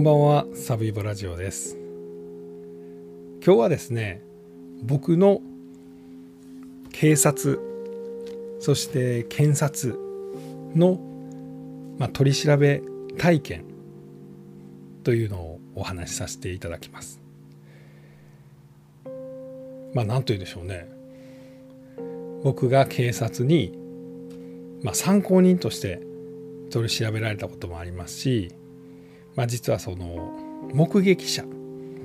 こんばんはサブイボラジオです。今日はですね僕の警察そして検察の、まあ、取り調べ体験というのをお話しさせていただきます。まあ何と言うでしょうね。僕が警察に、まあ、参考人として取り調べられたこともありますしまあ、実はその目撃者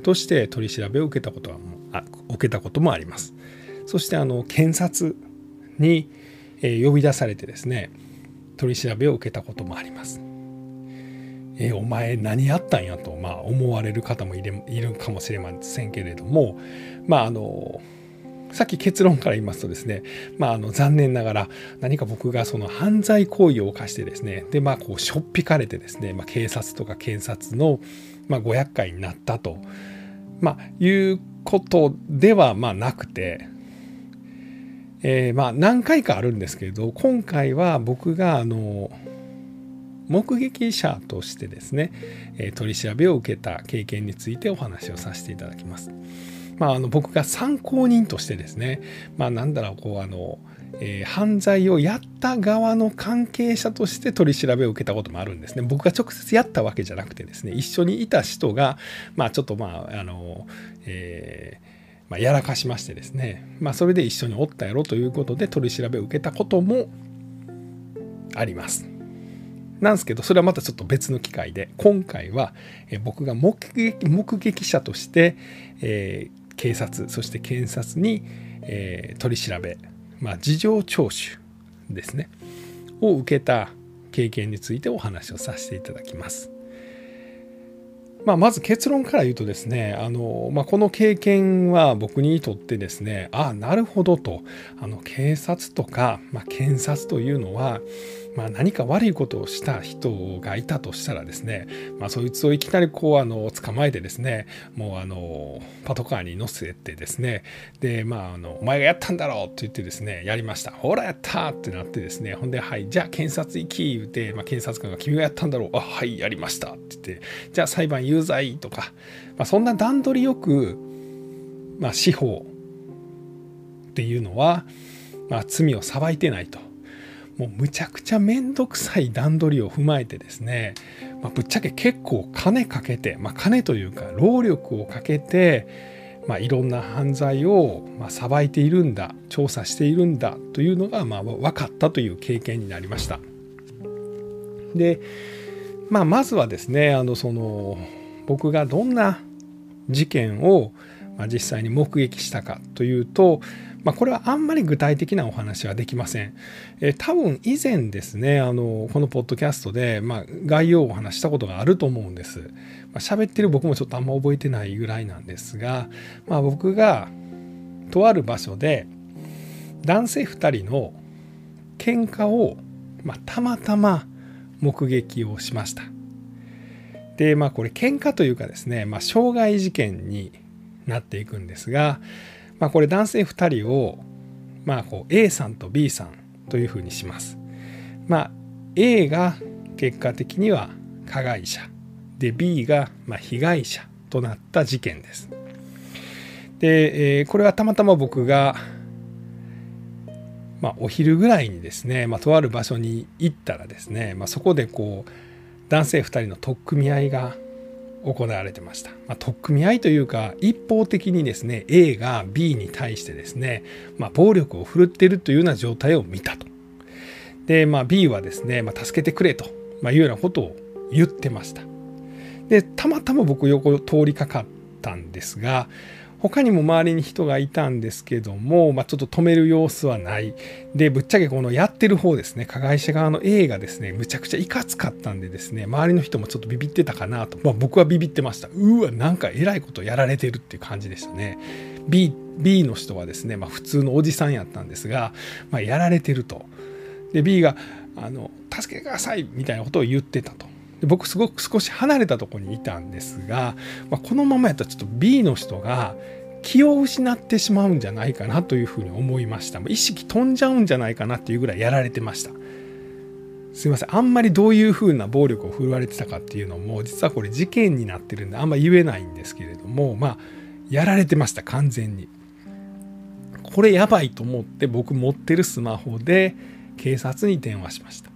として取り調べを受けたことはあ受けたこともあります。そしてあの検察に、呼び出されてですね取り調べを受けたこともあります。えお前何やったんやと、まあ、思われる方もいるかもしれませんけれどもまああのさっき結論から言いますとですね、まあ、あの残念ながら何か僕がその犯罪行為を犯してですねでまあこうしょっぴかれてですね、まあ、警察とか検察の、まあ、ご厄介になったと、まあ、いうことではまあなくて、えー、まあ何回かあるんですけれど今回は僕があの目撃者としてですね、え取り調べを受けた経験についてお話をさせていただきます。まあ、あの僕が参考人としてですね、まあ、なんだろうこうあの、えー、犯罪をやった側の関係者として取り調べを受けたこともあるんですね。僕が直接やったわけじゃなくてですね一緒にいた人が、まあ、ちょっとまああの、えーまあ、やらかしましてですね、まあ、それで一緒におったやろということで取り調べを受けたこともあります。なんですけどそれはまたちょっと別の機会で今回は僕が目撃者として、えー、警察そして検察に、えー、取り調べ、まあ、事情聴取ですねを受けた経験についてお話をさせていただきます。まあ、まず結論から言うとですねあの、まあ、この経験は僕にとってですねああなるほどとあの警察とか、まあ、検察というのはまあ、何か悪いことをした人がいたとしたらですね、まあ、そいつをいきなりこうあの捕まえてですねもうあのパトカーに乗せてですねでまああのお前がやったんだろうって言ってですねやりましたほらやったってなってですねほんではいじゃあ検察行き言うて、まあ、検察官が君がやったんだろうあはいやりましたって言ってじゃあ裁判有罪とか、まあ、そんな段取りよく、まあ、司法っていうのは、まあ、罪を裁いてないと。もうむちゃくちゃめんどくさい段取りを踏まえてですね、まあ、ぶっちゃけ結構金かけて、まあ、金というか労力をかけて、まあ、いろんな犯罪をまあいているんだ調査しているんだというのがまあ分かったという経験になりました。で、まあ、まずはですねあのその僕がどんな事件をま実際に目撃したかというと、まあ、これはあんまり具体的なお話はできません。えー、多分以前ですねあのこのポッドキャストで、まあ、概要をお話したことがあると思うんです。まあ、喋ってる僕もちょっとあんま覚えてないぐらいなんですが、まあ、僕がとある場所で男性2人の喧嘩を、まあ、たまたま目撃をしました。でまあこれ喧嘩というかですね、まあ、傷害事件になっていくんですが、まあ、これ男性2人を、まあ、こう A さんと B さんというふうにします。まあ、A が結果的には加害者で B がま被害者となった事件です。で、えー、これはたまたま僕が、まあ、お昼ぐらいにですね、まあ、とある場所に行ったらですね、まあ、そこでこう男性2人の取っ組み合いが行われてました。まあ、取っ組み合いというか一方的にですね A が B に対してですね、まあ、暴力を振るっているというような状態を見たと。で、まあ、B はですね、まあ、助けてくれと、まあ、いうようなことを言ってました。でたまたま僕横通りかかったんですが他にも周りに人がいたんですけども、まあ、ちょっと止める様子はない。で、ぶっちゃけこのやってる方ですね、加害者側の A がですね、むちゃくちゃいかつかったんでですね、周りの人もちょっとビビってたかなと。まあ、僕はビビってました。うわ、なんかえらいことやられてるっていう感じでしたね。B, B の人はですね、まあ、普通のおじさんやったんですが、まあ、やられてると。で、B が、あの、助けてくださいみたいなことを言ってたと。で僕すごく少し離れたとこにいたんですが、まあ、このままやったらちょっと B の人が気を失ってしまうんじゃないかなというふうに思いました意識飛んじゃうんじゃないかなっていうぐらいやられてましたすいませんあんまりどういうふうな暴力を振るわれてたかっていうのも実はこれ事件になってるんであんま言えないんですけれどもまあやられてました完全に。これやばいと思って僕持ってるスマホで警察に電話しました。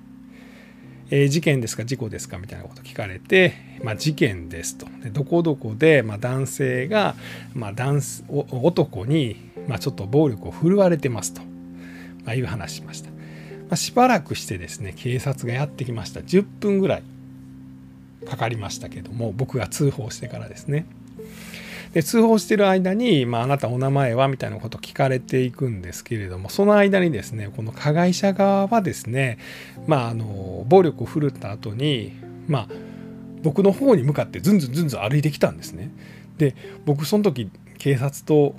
えー、事件ですか事故ですかみたいなこと聞かれて、まあ、事件ですと。でどこどこで、まあ、男性が、まあ、男男に、まあ、ちょっと暴力を振るわれてますと、まあ、いう話しました。まあ、しばらくしてですね警察がやってきました。10分ぐらいかかりましたけども僕が通報してからですね。で通報してる間に、まあ、あなたお名前はみたいなことを聞かれていくんですけれどもその間にですねこの加害者側はですね、まあ、あの暴力を振るった後にまあ僕の方に向かってずんずんずんずん歩いてきたんですね。で僕その時警察と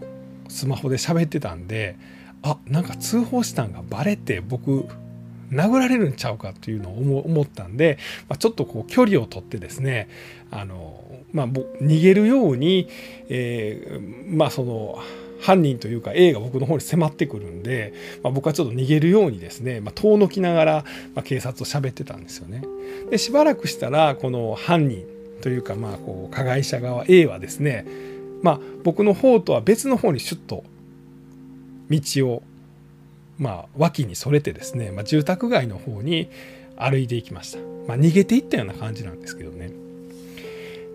スマホで喋ってたんであなんか通報したんがバレて僕殴られるんちゃうかっていうのを思ったんで、まあ、ちょっとこう距離を取ってですねあの、まあ、逃げるように、えー、まあその犯人というか A が僕の方に迫ってくるんで、まあ、僕はちょっと逃げるようにですね、まあ、遠のきながら、まあ、警察と喋ってたんですよね。でしばらくしたらこの犯人というかまあこう加害者側 A はですね、まあ、僕の方とは別の方にシュッと道をまあ脇にそれてですね、まあ、住宅街の方に歩いていきました。まあ、逃げていったような感じなんですけどね。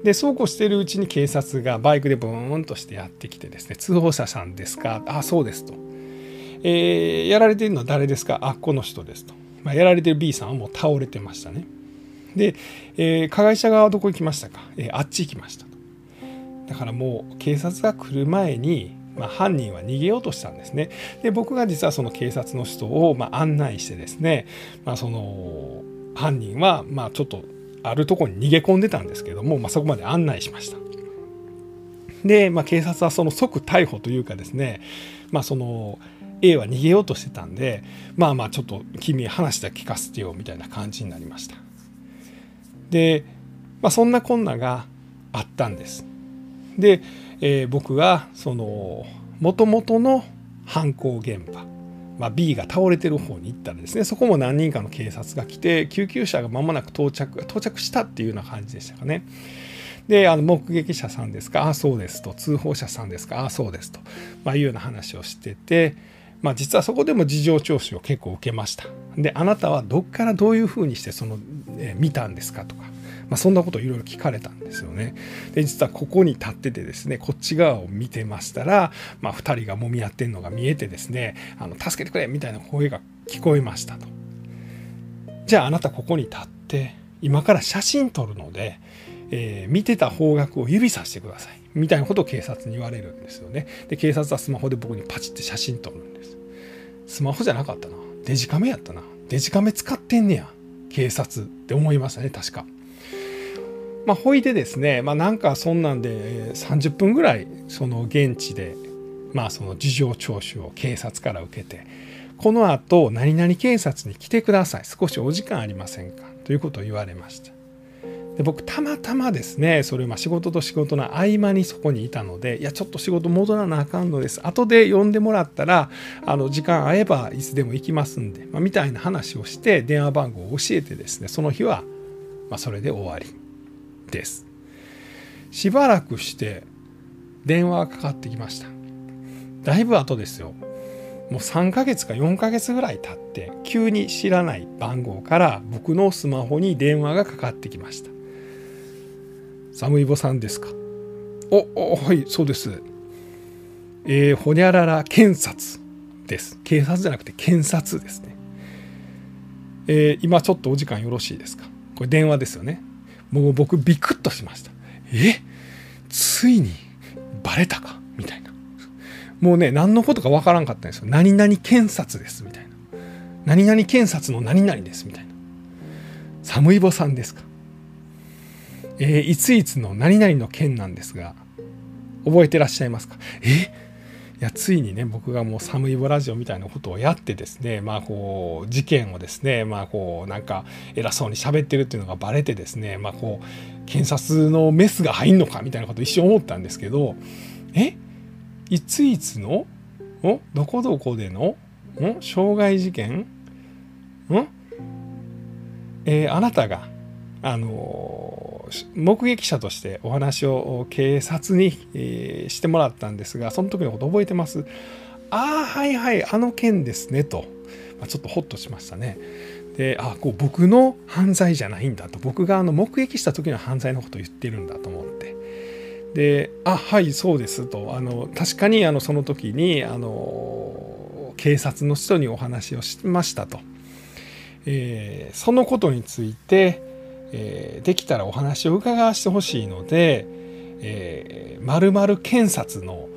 でそうこうしているうちに警察がバイクでブーンとしてやってきてですね通報者さんですか？あそうですと、えー、やられているのは誰ですか？あこの人ですと、まあ、やられてる B さんはもう倒れてましたね。で、えー、加害者側はどこ行きましたか、えー、あっち行きましたと。だからもう警察が来る前にまあ、犯人は逃げようとしたんですね。で僕が実はその警察の人をま案内してですね、まあ、その犯人はまあちょっとあるとこに逃げ込んでたんですけども、まあ、そこまで案内しました。で、まあ、警察はその即逮捕というかですね、まあ、その A は逃げようとしてたんでまあまあちょっと君話して聞かせてよみたいな感じになりました。で、まあ、そんなこんながあったんです。で、えー、僕がそのもともとの犯行現場、まあ、B が倒れてる方に行ったらですねそこも何人かの警察が来て救急車が間もなく到着到着したっていうような感じでしたかね。であの目撃者さんですかああそうですと通報者さんですかああそうですと、まあ、いうような話をしてて、まあ、実はそこでも事情聴取を結構受けました。であなたはどっからどういうふうにしてその、えー、見たんですかとかまあ、そんなことをいろいろ聞かれたんですよね。で実はここに立っててですねこっち側を見てましたら、まあ、2人がもみ合ってんのが見えてですねあの助けてくれみたいな声が聞こえましたと。じゃああなたここに立って今から写真撮るので、えー、見てた方角を指さしてくださいみたいなことを警察に言われるんですよね。で警察はスマホで僕にパチって写真撮るんです。スマホじゃなかったなデジカメやったなデジカメ使ってんねや警察って思いましたね確か。まあ、ほいでですね、まあ、なんかそんなんで30分ぐらいその現地で、まあ、その事情聴取を警察から受けてこのあと何々警察に来てください少しお時間ありませんかということを言われました。で僕たまたまですねそれま仕事と仕事の合間にそこにいたのでいやちょっと仕事戻らなあかんのです。後で呼んでもらったらあの時間合えばいつでも行きますんで、まあ、みたいな話をして電話番号を教えてですねその日はまそれで終わり。です。しばらくして電話がかかってきました。だいぶ後ですよ。もう3ヶ月か4ヶ月ぐらい経って急に知らない番号から僕のスマホに電話がかかってきました。サムイボさんですか？おおはいそうです。えー、ほにゃらら検察です。警察じゃなくて検察ですね。えー、今ちょっとお時間よろしいですか？これ電話ですよね。もう僕ビクッとしました。え？ついにバレたか？みたいな。もうね何のことかわからんかったんですよ。何々検察ですみたいな。何々検察の何々ですみたいな。寒いぼさんですか？えー、いついつの何々の件なんですが覚えてらっしゃいますか？え？いやついにね僕がもう寒いボラジオみたいなことをやってですねまあこう事件をですねまあこうなんか偉そうに喋ってるっていうのがバレてですねまあこう検察のメスが入んのかみたいなこと一瞬思ったんですけどえ？いついつの？おどこどこでの？ん？傷害事件？ん？えー、あなたがあの目撃者としてお話を警察に、え、してもらったんですがその時のこと覚えてます？ああはいはいあの件ですねと、まあ、ちょっとホッとしましたね。であこう僕の犯罪じゃないんだと。僕があの目撃した時の犯罪のことを言ってるんだと思って。で「あはいそうです」と。あの確かにあのその時にあの警察の人にお話をしましたと、えー、そのことについて、えー、できたらお話を伺わせてほしいので、えー、〇〇検察の、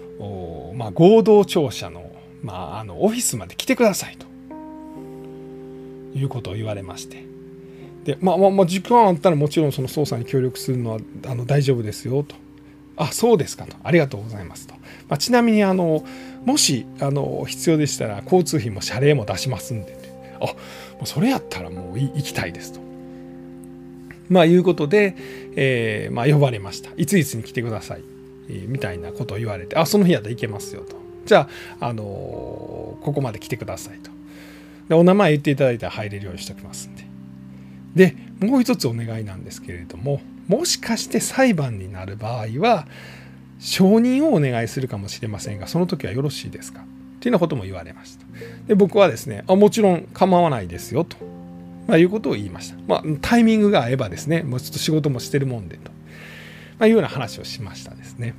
まあ、合同庁舎の,、まあ、あのオフィスまで来てくださいと。いうことを言われまして。でまあまあまあ時間あったらもちろんその捜査に協力するのはあの大丈夫ですよと。あそうですかと。ありがとうございますと、まあ、ちなみにあのもしあの必要でしたら交通費も謝礼も出しますんであもうそれやったらもう行きたいですと。まあいうことで、えー、まあ、呼ばれました。いついつに来てください。えー、みたいなことを言われて、あ、その日やったら行けますよと。じゃあ、あのー、ここまで来てくださいと。で、お名前言っていただいたら入れるようにしておきますんで。で、もう一つお願いなんですけれども、もしかして裁判になる場合は承認をお願いするかもしれませんがその時はよろしいですか？っていうようなことも言われましたで僕はですねあもちろん構わないですよと、まあ、いうことを言いました、まあ、タイミングが合えばですねもうちょっと仕事もしてるもんでと、まあ、いうような話をしましたですね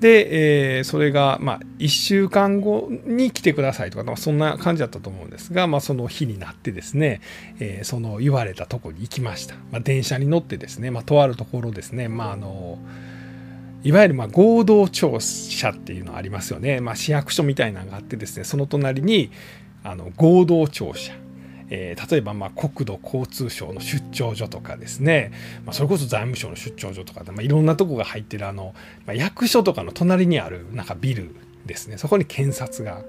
で、えー、それが、まあ、1週間後に来てくださいとか、まあ、そんな感じだったと思うんですが、まあ、その日になってですね、えー、その言われたとこに行きました。まあ、電車に乗ってですね、まあ、とあるところですね、まあ、あの、いわゆるまあ合同庁舎っていうのありますよね。まあ、市役所みたいなのがあってですね、その隣にあの合同庁舎。えー、例えばま国土交通省の出張所とかですね、まあ、それこそ財務省の出張所とかで、まあ、いろんなとこが入ってるあの、まあ、役所とかの隣にあるなんかビルですね。そこに検察が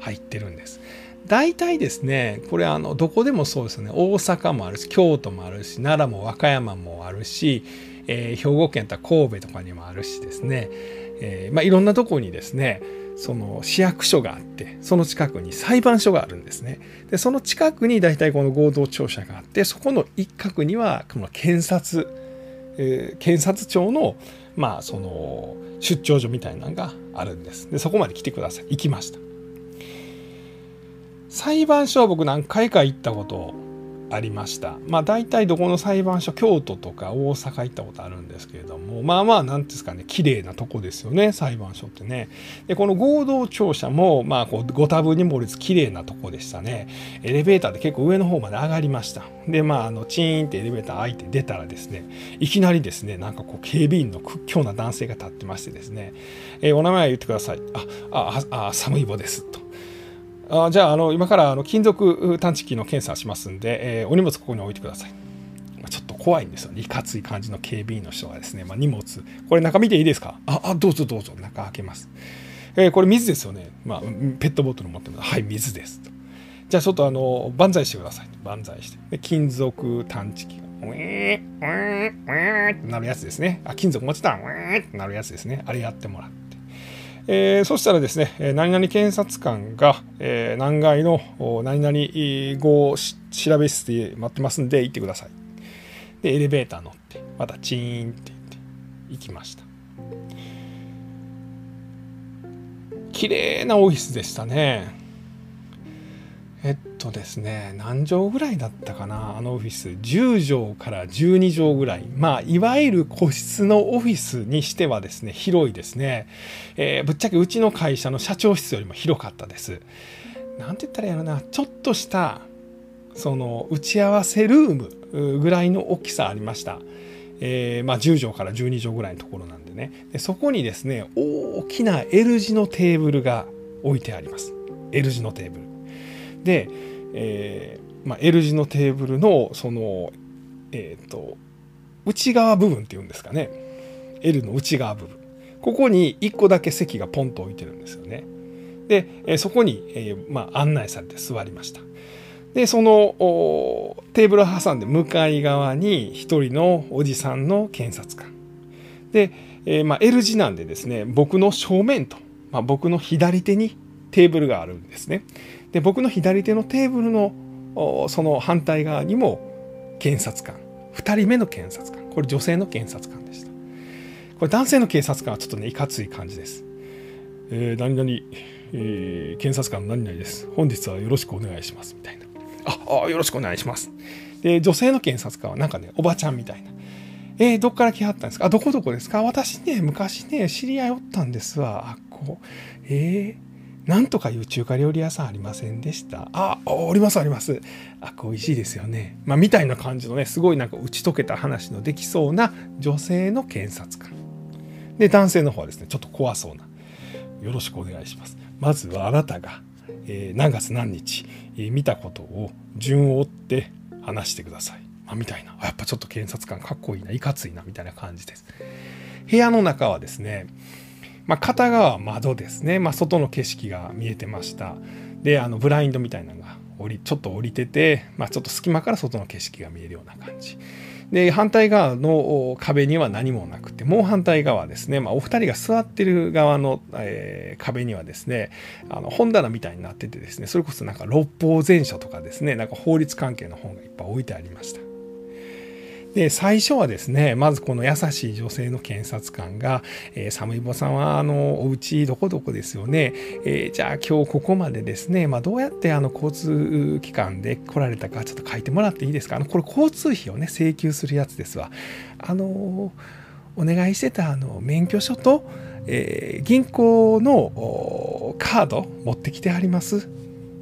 入ってるんです。大体ですねこれあのどこでもそうですね。大阪もあるし京都もあるし奈良も和歌山もあるし、えー、兵庫県とか神戸とかにもあるしですね、えーまあ、いろんなとこにですねその市役所があってその近くに裁判所があるんですね。でその近くに大体この合同庁舎があってそこの一角にはこの検察、えー、検察庁のまあその出張所みたいなのがあるんです。でそこまで来てください行きました。裁判所は僕何回か行ったことありました。まあ大体どこの裁判所、京都とか大阪行ったことあるんですけれども、まあまあ何ですかね、綺麗なとこですよね、裁判所ってね。で、この合同庁舎も、まあこうご多分に漏れず綺麗なとこでしたね。エレベーターで結構上の方まで上がりました。で、まああの、チーンってエレベーター開いて出たらですね、いきなりですね、なんかこう警備員の屈強な男性が立ってましてですね、えー、お名前言ってください。あ、あ、あ、寒いぼですと。あじゃああの今からあの金属探知機の検査しますんで、えー、お荷物ここに置いてください。ちょっと怖いんですよね。いかつい感じの警備員の人がですね、まあ、荷物、これ中見ていいですか？ああ、どうぞどうぞ、中開けます。えー、これ水ですよね。まあ、ペットボトル持ってます。はい、水ですと。じゃあちょっとあの、万歳してください。万歳して。で金属探知機が、ウィーン、ウィーン、ウィーンってなるやつですね。あ、金属持ってた、ウィーってなるやつですね。あれやってもらって。えー、そしたらですね、何々検察官が、えー、何階の何々号調べ室で待ってますんで行ってください。で、エレベーター乗って、またチーンって言って行きました。綺麗なオフィスでしたね。とですね何畳ぐらいだったかなあのオフィス。10畳から12畳ぐらい。まあいわゆる個室のオフィスにしてはですね広いですね、えー、ぶっちゃけうちの会社の社長室よりも広かったです。なんて言ったらいいのな。ちょっとしたその打ち合わせルームぐらいの大きさありました。えー、まあ、10畳から12畳ぐらいのところなんでね。でそこにですね大きな L 字のテーブルが置いてあります。L 字のテーブル。で、えーまあ、L 字のテーブルのその、え、ー、と内側部分っていうんですかね L の内側部分ここに1個だけ席がポンと置いてるんですよね。で、えー、そこに、えーまあ、案内されて座りました。でそのテーブルを挟んで向かい側に一人のおじさんの検察官で、えーまあ、L 字なんでですね僕の正面と、まあ、僕の左手にテーブルがあるんですね。で僕の左手のテーブルのその反対側にも検察官。2人目の検察官。これ女性の検察官でした。これ男性の警察官はちょっとねいかつい感じです、えー、何々、えー、検察官何々です。本日はよろしくお願いします。みたいな。ああよろしくお願いします。で女性の検察官はなんかねおばちゃんみたいな。えー、どっから来はったんですか？あ、どこどこですか？私ね、昔ね、知り合いおったんですわ。あ、こ。う、えー、なんとかいう中華料理屋さんありませんでした？あ、おりますあります。あ、こ美味しいですよね。まあ、みたいな感じのね、すごいなんか打ち解けた話のできそうな女性の検察官。で、男性の方はですね、ちょっと怖そうな。よろしくお願いします。まずはあなたが、えー、何月何日、えー、見たことを順を追って話してください。まあ、みたいなやっぱちょっと検察官かっこいいないかついなみたいな感じです部屋の中はですね、まあ、片側窓ですね、まあ、外の景色が見えてました。であのブラインドみたいなのがちょっと降りてて、まあ、ちょっと隙間から外の景色が見えるような感じ。で反対側の壁には何もなくてもう反対側ですね、まあ、お二人が座ってる側の、えー、壁にはですねあの本棚みたいになっててですねそれこそなんか六法全書とかですねなんか法律関係の本がいっぱい置いてありました。で最初はですねまずこの優しい女性の検察官が「えー、寒いぼさんはあのお家どこどこですよね、えー、じゃあ今日ここまでですね、まあ、どうやってあの交通機関で来られたかちょっと書いてもらっていいですか？あのこれ交通費をね請求するやつですわ。あのお願いしてたあの免許証と、えー、銀行のカード持ってきてあります。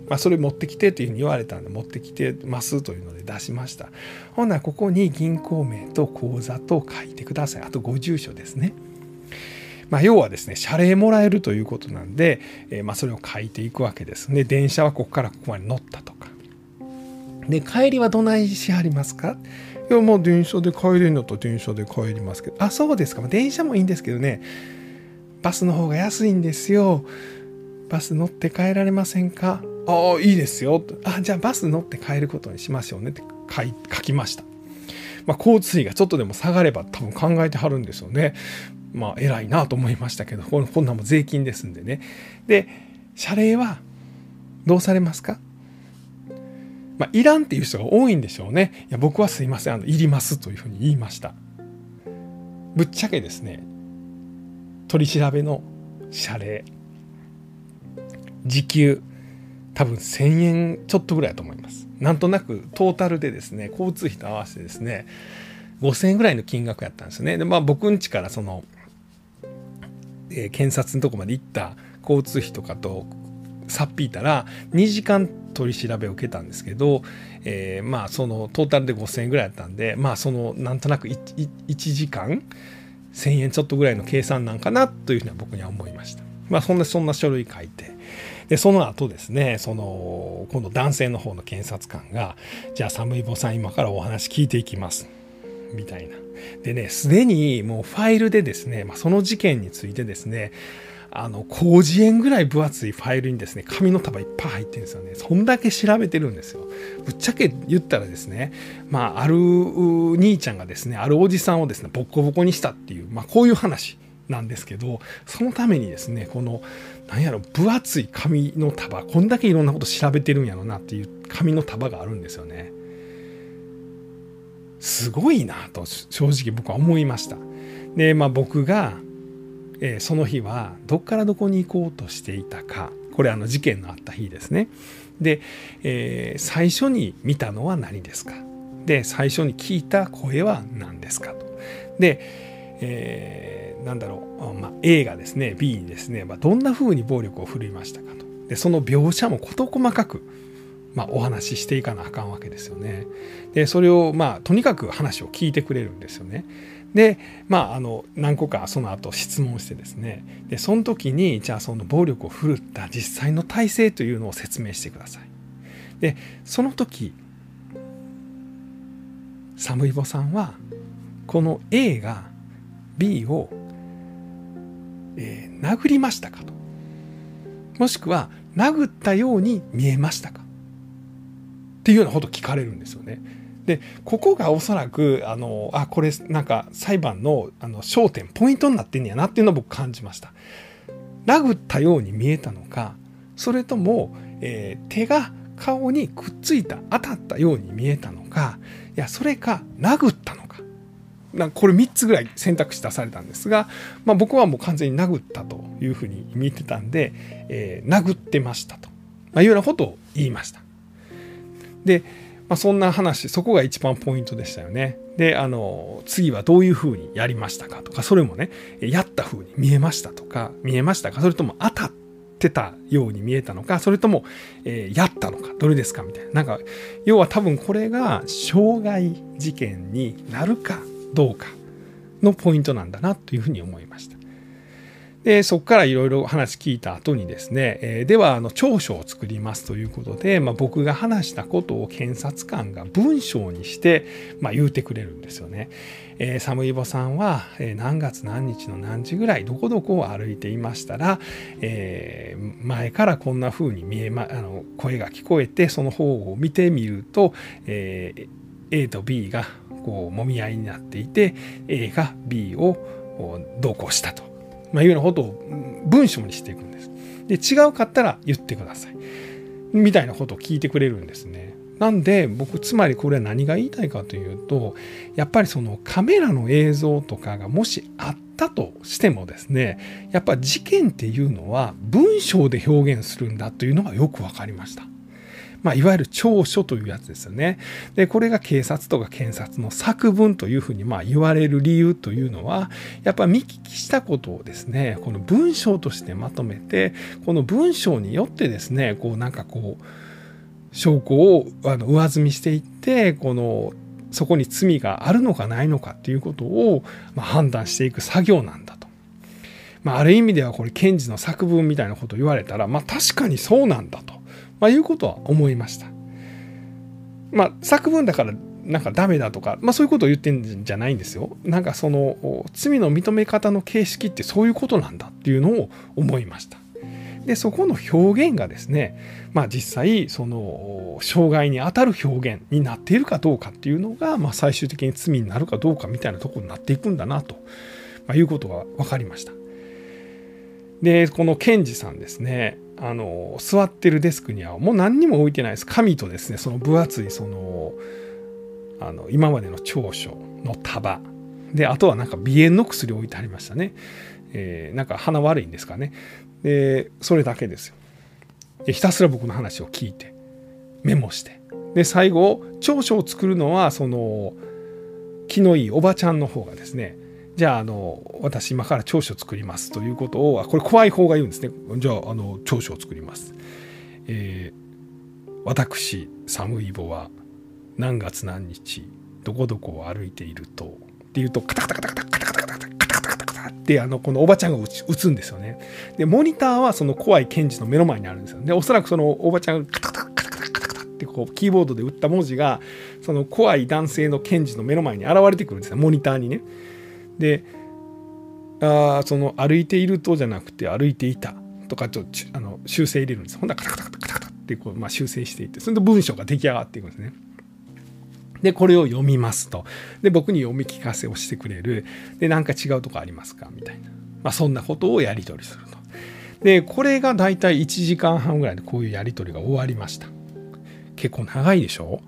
まあ、それ持ってきてというふうに言われたんで持ってきてますというので出しました。ほんならここに銀行名と口座と書いてください。あとご住所ですね。まあ、要はですね謝礼もらえるということなんで、えー、まあそれを書いていくわけですね。電車はここからここまで乗ったとか。で帰りはどないしはりますか？いやまあ電車で帰れるんだったら電車で帰りますけど。あそうですか、ま、電車もいいんですけどね。バスの方が安いんですよ。バス乗って帰られませんか？ああいいですよ。あじゃあバス乗って帰ることにしましょうねって書きました、まあ、交通費がちょっとでも下がれば多分考えてはるんですよね。まあ偉いなと思いましたけどこんなんも税金ですんでね。で謝礼はどうされますか？まあ、いらんっていう人が多いんでしょうね。いや僕はすいません、あのいりますというふうに言いました。ぶっちゃけですね、取り調べの謝礼、時給。多分1000円ちょっとぐらいだと思います。なんとなくトータルでですね、交通費と合わせてですね、5000円ぐらいの金額やったんですよね。で、まあ僕ん家からその、えー、検察のとこまで行った交通費とかとさっぴいたら2時間取り調べを受けたんですけど、えー、まあそのトータルで5000円ぐらいやったんでまあそのなんとなく 1, 1時間1000円ちょっとぐらいの計算なんかなというふうには僕には思いました。まあそんなそんな書類書いて。でその後ですねその今度男性の方の検察官が「じゃあ寒い坊さん今からお話聞いていきます」みたいな。でねすでにもうファイルでですね、まあ、その事件についてですねあの広辞苑ぐらい分厚いファイルにですね紙の束いっぱい入ってるんですよね。そんだけ調べてるんですよ。ぶっちゃけ言ったらですねまあある兄ちゃんがですねあるおじさんをですねボッコボコにしたっていうまあこういう話。なんですけどそのためにですねこのなんやろ分厚い紙の束こんだけいろんなこと調べてるんやろなっていう紙の束があるんですよね。すごいなと正直僕は思いました。でまあ僕が、えー、その日はどっからどこに行こうとしていたかこれあの事件のあった日ですね。で、えー、最初に見たのは何ですか？で最初に聞いた声は何ですかと。で、えーなんだろう、まあ、A がですね B にですね、まあ、どんな風に暴力を振るいましたかと。でその描写も事細かく、まあ、お話ししていかなあかんわけですよね。でそれをまあとにかく話を聞いてくれるんですよね。でまああの何個かその後質問してですね。でその時にじゃあその暴力を振るった実際の体制というのを説明してください。でその時サムイボさんはこの A が B をえー、殴りましたかともしくは殴ったように見えましたかっていうようなこと聞かれるんですよね。でここがおそらくあのあこれなんか裁判のあの焦点ポイントになってんやなっていうのを僕感じました。殴ったように見えたのかそれとも、えー、手が顔にくっついた当たったように見えたのかいやそれか殴ったのなこれ3つぐらい選択肢出されたんですが、まあ、僕はもう完全に殴ったというふうに見てたんで、えー、殴ってましたと、まあ、いうようなことを言いました。で、まあ、そんな話そこが一番ポイントでしたよね。であの次はどういうふうにやりましたかとかそれもねやったふうに見えましたとか見えましたかそれとも当たってたように見えたのかそれとも、えー、やったのかどれですかみたいななんか要は多分これが傷害事件になるかどうかのポイントなんだなというふうに思いました。でそこからいろいろ話聞いた後にですね、えー、ではあの調書を作りますということで、まあ、僕が話したことを検察官が文章にして、まあ、言うてくれるんですよね。えー、サムイボさんは、えー、何月何日の何時ぐらいどこどこを歩いていましたら、えー、前からこんな風に見えまあの声が聞こえてその方を見てみると、えー、A と B がこう揉み合いになっていて A が B を同行したと、まあ、いうようなことを文章にしていくんです。で違うかったら言ってくださいみたいなことを聞いてくれるんですね。なんで僕つまりこれは何が言いたいかというとやっぱりそのカメラの映像とかがもしあったとしてもですねやっぱ事件っていうのは文章で表現するんだというのがよく分かりました。まあ、いわゆる調書というやつですよね。で、これが警察とか検察の作文というふうにまあ言われる理由というのは、やっぱ見聞きしたことをですね、この文章としてまとめて、この文章によってですね、こうなんかこう、証拠をあの上積みしていってこのそこに罪があるのかないのかっていうことを、まあ、判断していく作業なんだと。まあ、ある意味ではこれ検事の作文みたいなことを言われたら、まあ、確かにそうなんだと、まあ、いうことは思いました。まあ、作文だからなんかダメだとか、まあ、そういうことを言ってんじゃないんですよ。なんかその罪の認め方の形式ってそういうことなんだっていうのを思いました。でそこの表現がですね、まあ、実際その障害にあたる表現になっているかどうかっていうのが、まあ、最終的に罪になるかどうかみたいなとこになっていくんだなと、まあ、いうことが分かりました。でこの検事さんですね。あの座ってるデスクにはもう何にも置いてないです。紙とですねその分厚いそのあの今までの長所の束。であとはなんか鼻炎の薬置いてありましたね、えー、なんか鼻悪いんですかね。でそれだけですよ。でひたすら僕の話を聞いてメモして。で最後長所を作るのはその気のいいおばちゃんの方がですねじゃああの私今から長所を作りますということをこれ怖い方が言うんですねじゃああの長所を作ります、えー、私サムイボは何月何日どこどこを歩いているとっていうとカタカタカタカタカタカタカタカタってあのこのおばちゃんが打つんですよね。でモニターはその怖い検事の目の前にあるんですよ。でおそらくそのおばちゃんがカタカタカタカタカタカタってこうキーボードで打った文字がその怖い男性の検事の目の前に現れてくるんですよモニターにね。であその歩いているとじゃなくて歩いていたとかちょっとあの修正入れるんです。ほんならカタカタカタカタカタってこう、まあ、修正していってそれで文章が出来上がっていくんですね。で、これを読みますと。で、僕に読み聞かせをしてくれる。で、なんか違うとこありますかみたいな。まあ、そんなことをやり取りすると。で、これがだいたい1時間半ぐらいでこういうやり取りが終わりました。結構長いでしょ？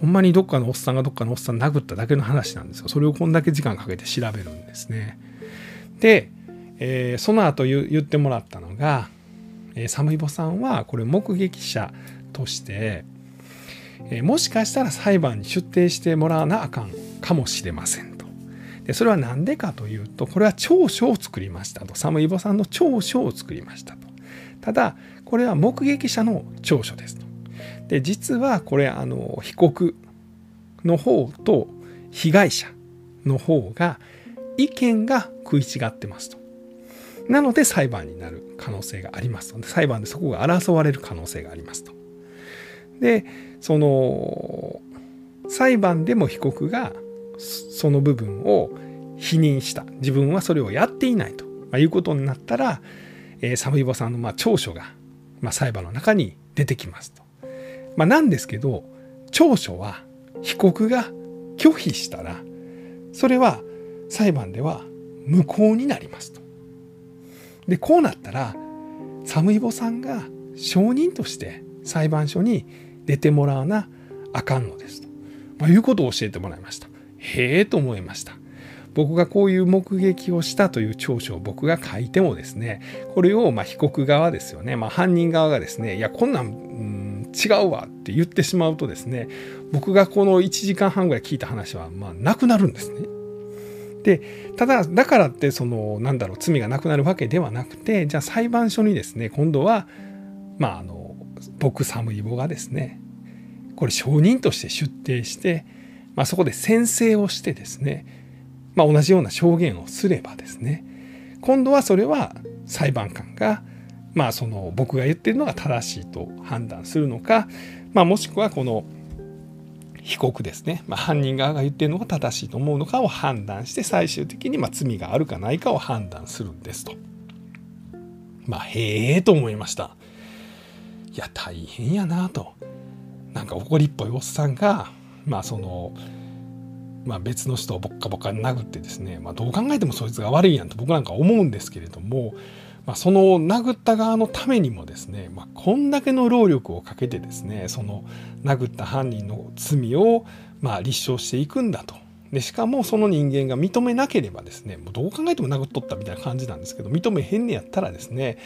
ほんまにどっかのおっさんがどっかのおっさん殴っただけの話なんですよ。それをこんだけ時間かけて調べるんですね。で、えー、その後言ってもらったのが、えー、サムイボさんはこれ目撃者として、えもしかしたら裁判に出廷してもらわなあかんかもしれませんと。でそれは何でかというとこれは調書を作りましたとサムイボさんの調書を作りましたと。ただこれは目撃者の調書ですと。で実はこれあの被告の方と被害者の方が意見が食い違ってますと。なので裁判になる可能性がありますので裁判でそこが争われる可能性がありますと。でその裁判でも被告がその部分を否認した自分はそれをやっていないと、まいうことになったら、えー、サムイボさんのまあ調書が、ま、裁判の中に出てきますと。まあ、なんですけど調書は被告が拒否したらそれは裁判では無効になりますと。でこうなったらサムイボさんが証人として裁判所に出てもらわなあかんのですと。まあ、いうことを教えてもらいました。へえと思いました。僕がこういう目撃をしたという調書を僕が書いてもですねこれをま被告側ですよね、まあ、犯人側がですねいやこんなん、ん、違うわって言ってしまうとですね僕がこの1時間半ぐらい聞いた話はまあなくなるんですね。でただだからってそのなんだろう罪がなくなるわけではなくてじゃあ裁判所にですね今度はまああの僕サムイボがですねこれ証人として出廷して、まあ、そこで宣誓をしてですねまあ、同じような証言をすればですね今度はそれは裁判官がまあその僕が言ってるのが正しいと判断するのか、まあ、もしくはこの被告ですね、まあ、犯人側が言ってるのが正しいと思うのかを判断して最終的にま罪があるかないかを判断するんですと。まあへえと思いました。いや大変やなと。なんか怒りっぽいおっさんがまあそのまあ、別の人をボッカボカに殴ってですね、まあ、どう考えてもそいつが悪いやんと僕なんか思うんですけれども、まあ、その殴った側のためにもですね、まあ、こんだけの労力をかけてですねその殴った犯人の罪をまあ立証していくんだとでしかもその人間が認めなければですねもうどう考えても殴っとったみたいな感じなんですけど認めへんねやったらですね、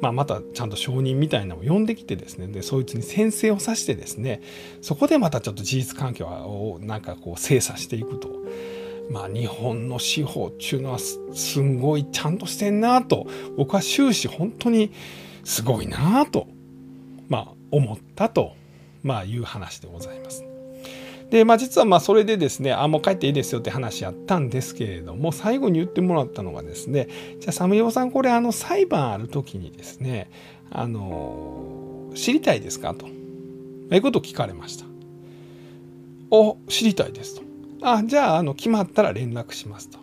まあ、またちゃんと証人みたいなのを呼んできてですねでそいつに宣誓をさしてですねそこでまたちょっと事実関係をなんかこう精査していくと。まあ、日本の司法っていうのはすんごいちゃんとしてんなと僕は終始本当にすごいなと、まあ、思ったと、まあ、いう話でございます。で、まあ、実はまあそれでですね、あ、もう帰っていいですよって話やったんですけれども、最後に言ってもらったのがですね、じゃあ、サムヨさん、これ、あの、裁判ある時にですね、あの、知りたいですかと。いうことを聞かれました。お、知りたいですと。あ、じゃあ、あの、決まったら連絡しますと。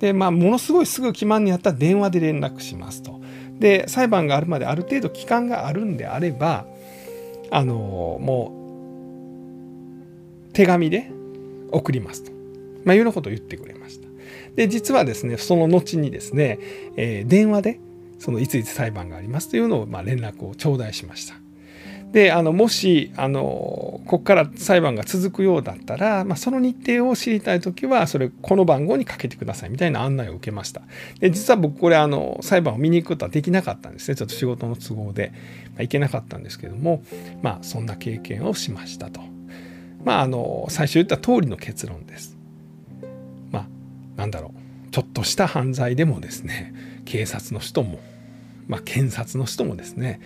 で、まあ、ものすごいすぐ決まんにやったら電話で連絡しますと。で、裁判があるまである程度期間があるんであれば、あの、もう手紙で送りますと、まあ、いうようなことを言ってくれました。で実はですねその後にですね、えー、電話でそのいついつ裁判がありますというのをまあ連絡を頂戴しました。であのもしあのここから裁判が続くようだったら、まあ、その日程を知りたい時はそれこの番号にかけてくださいみたいな案内を受けましたで実は僕これあの裁判を見に行くことはできなかったんですねちょっと仕事の都合で、まあ、行けなかったんですけどもまあそんな経験をしましたと。まああの最初言った通りの結論です。まあなんだろうちょっとした犯罪でもですね警察の人も、まあ、検察の人もですね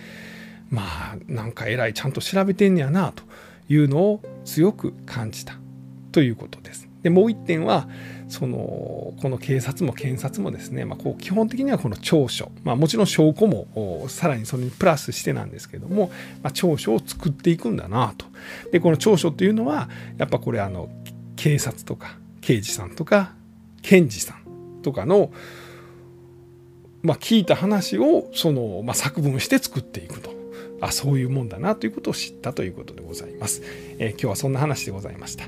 まあなんか偉いちゃんと調べてんねやなというのを強く感じたということです。でもう一点はそのこの警察も検察もですね、まあ、こう基本的にはこの調書、まあ、もちろん証拠もさらにそれにプラスしてなんですけども、まあ、調書を作っていくんだなと。でこの調書っていうのはやっぱこれあの警察とか刑事さんとか検事さんとかの、まあ、聞いた話をその、まあ、作文して作っていくと。あそういうもんだなということを知ったということでございます。えー、今日はそんな話でございました。